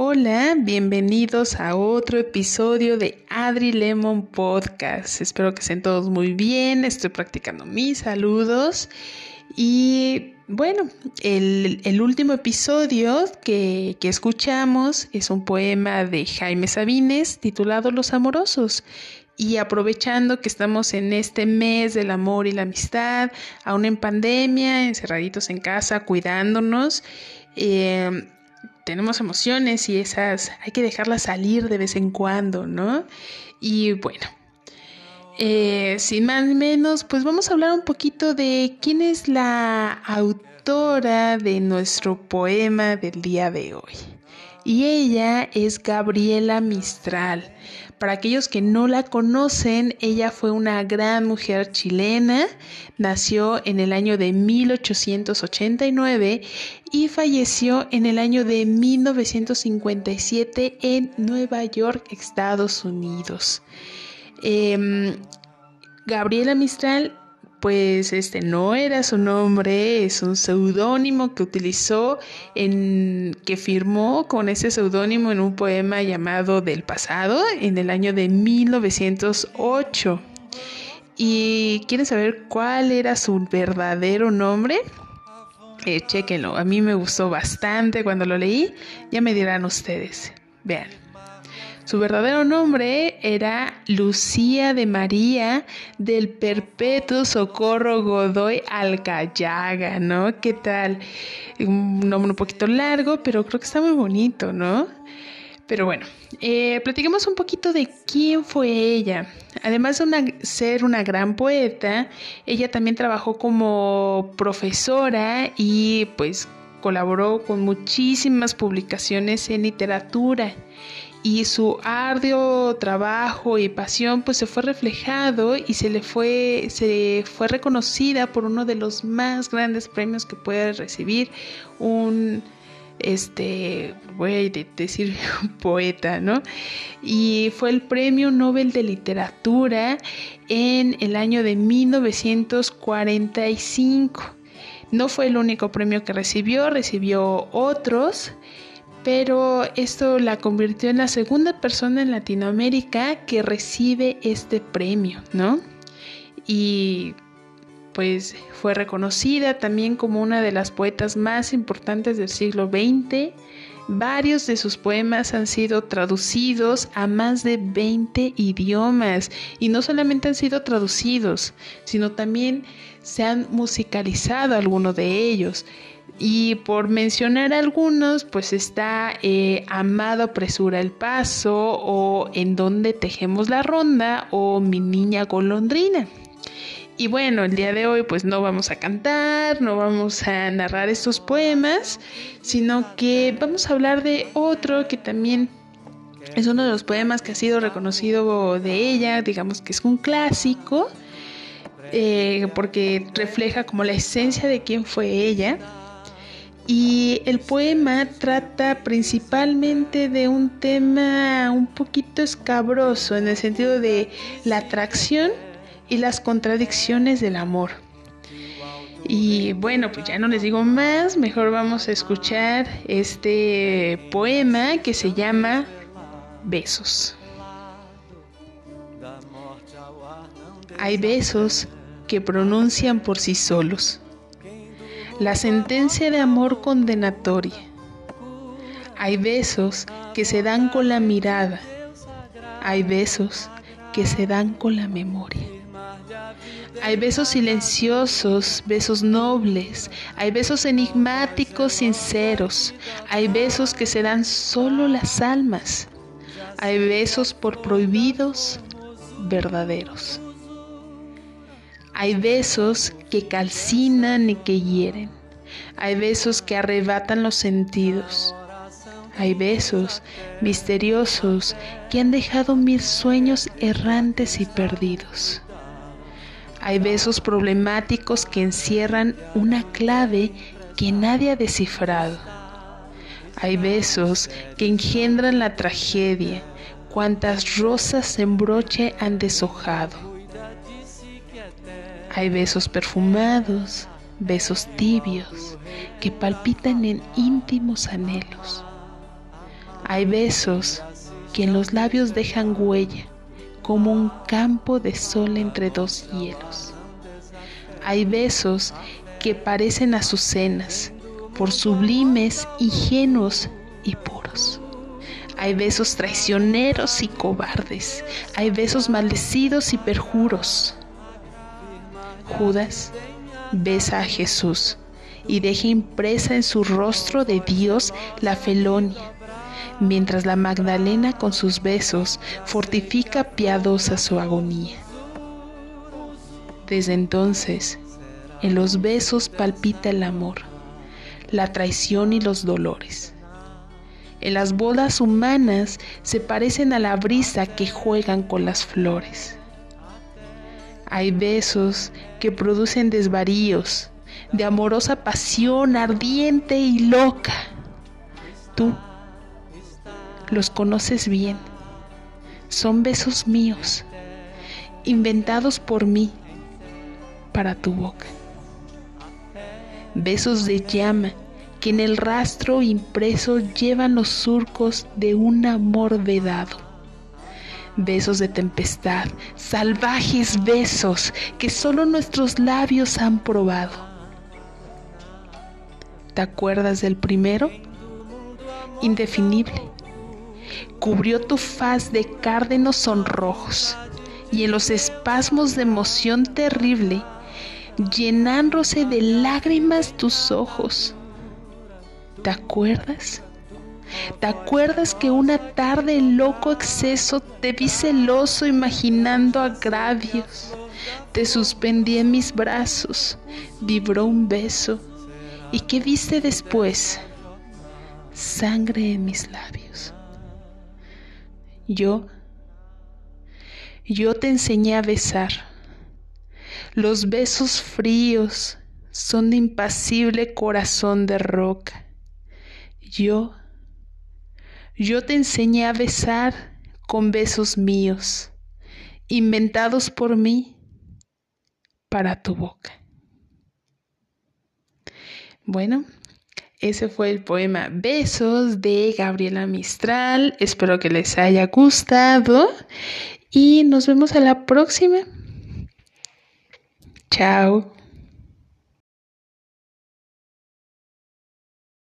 Hola, bienvenidos a otro episodio de Adri Lemon Podcast. Espero que estén todos muy bien. Estoy practicando mis saludos. Y bueno, el, último episodio que, que, escuchamos es un poema de Jaime Sabines titulado Los Amorosos. Y aprovechando que estamos en este mes del amor y la amistad, aún en pandemia, encerraditos en casa, cuidándonos, eh, tenemos emociones y esas hay que dejarlas salir de vez en cuando, ¿no? Y bueno, eh, sin más menos, pues vamos a hablar un poquito de quién es la autora de nuestro poema del día de hoy. Y ella es Gabriela Mistral. Para aquellos que no la conocen, ella fue una gran mujer chilena, nació en el año de 1889 y falleció en el año de 1957 en Nueva York, Estados Unidos. Em, Gabriela Mistral pues este no era su nombre, es un seudónimo que utilizó en que firmó con ese seudónimo en un poema llamado Del pasado en el año de 1908. ¿Y quieren saber cuál era su verdadero nombre? Eh, chequenlo, a mí me gustó bastante cuando lo leí, ya me dirán ustedes. Vean. Su verdadero nombre era Lucía de María del Perpetuo Socorro Godoy Alcayaga, ¿no? ¿Qué tal? Un nombre un poquito largo, pero creo que está muy bonito, ¿no? Pero bueno, eh, un poquito de quién fue ella. Además de ser una gran poeta, ella también trabajó como profesora y pues colaboró con muchísimas publicaciones en literatura y su arduo trabajo y pasión pues se fue reflejado y se le fue se fue reconocida por uno de los más grandes premios que puede recibir un este voy a decir poeta, ¿no? Y fue el Premio Nobel de Literatura en el año de 1945. No fue el único premio que recibió, recibió otros pero esto la convirtió en la segunda persona en Latinoamérica que recibe este premio, ¿no? Y pues fue reconocida también como una de las poetas más importantes del siglo XX. Varios de sus poemas han sido traducidos a más de 20 idiomas y no solamente han sido traducidos, sino también se han musicalizado algunos de ellos. Y por mencionar algunos, pues está eh, Amado apresura el paso o En donde tejemos la ronda o Mi niña golondrina. Y bueno, el día de hoy pues no vamos a cantar, no vamos a narrar estos poemas, sino que vamos a hablar de otro que también es uno de los poemas que ha sido reconocido de ella, digamos que es un clásico, eh, porque refleja como la esencia de quién fue ella. Y el poema trata principalmente de un tema un poquito escabroso en el sentido de la atracción y las contradicciones del amor. Y bueno, pues ya no les digo más, mejor vamos a escuchar este poema que se llama Besos. Hay besos que pronuncian por sí solos la sentencia de amor condenatoria. Hay besos que se dan con la mirada. Hay besos que se dan con la memoria. Hay besos silenciosos, besos nobles, hay besos enigmáticos, sinceros, hay besos que se dan solo las almas, hay besos por prohibidos, verdaderos. Hay besos que calcinan y que hieren. Hay besos que arrebatan los sentidos. Hay besos misteriosos que han dejado mil sueños errantes y perdidos. Hay besos problemáticos que encierran una clave que nadie ha descifrado. Hay besos que engendran la tragedia, cuantas rosas en broche han deshojado. Hay besos perfumados, besos tibios que palpitan en íntimos anhelos. Hay besos que en los labios dejan huella, como un campo de sol entre dos hielos. Hay besos que parecen azucenas, por sublimes, ingenuos y puros. Hay besos traicioneros y cobardes. Hay besos maldecidos y perjuros. Judas besa a Jesús y deja impresa en su rostro de Dios la felonia, mientras la Magdalena con sus besos fortifica piadosa su agonía. Desde entonces, en los besos palpita el amor, la traición y los dolores. En las bodas humanas se parecen a la brisa que juegan con las flores. Hay besos que producen desvaríos, de amorosa pasión ardiente y loca. Tú los conoces bien. Son besos míos, inventados por mí para tu boca. Besos de llama que en el rastro impreso llevan los surcos de un amor vedado. Besos de tempestad, salvajes besos que solo nuestros labios han probado. ¿Te acuerdas del primero? Indefinible. Cubrió tu faz de cárdenos sonrojos y en los espasmos de emoción terrible, llenándose de lágrimas tus ojos ¿Te acuerdas? ¿Te acuerdas que una tarde en loco exceso te vi celoso imaginando agravios? Te suspendí en mis brazos, vibró un beso. ¿Y qué viste después? Sangre en mis labios. Yo, yo te enseñé a besar. Los besos fríos son de impasible corazón de roca yo, yo te enseñé a besar con besos míos, inventados por mí para tu boca. Bueno, ese fue el poema Besos de Gabriela Mistral. Espero que les haya gustado y nos vemos a la próxima. Chao.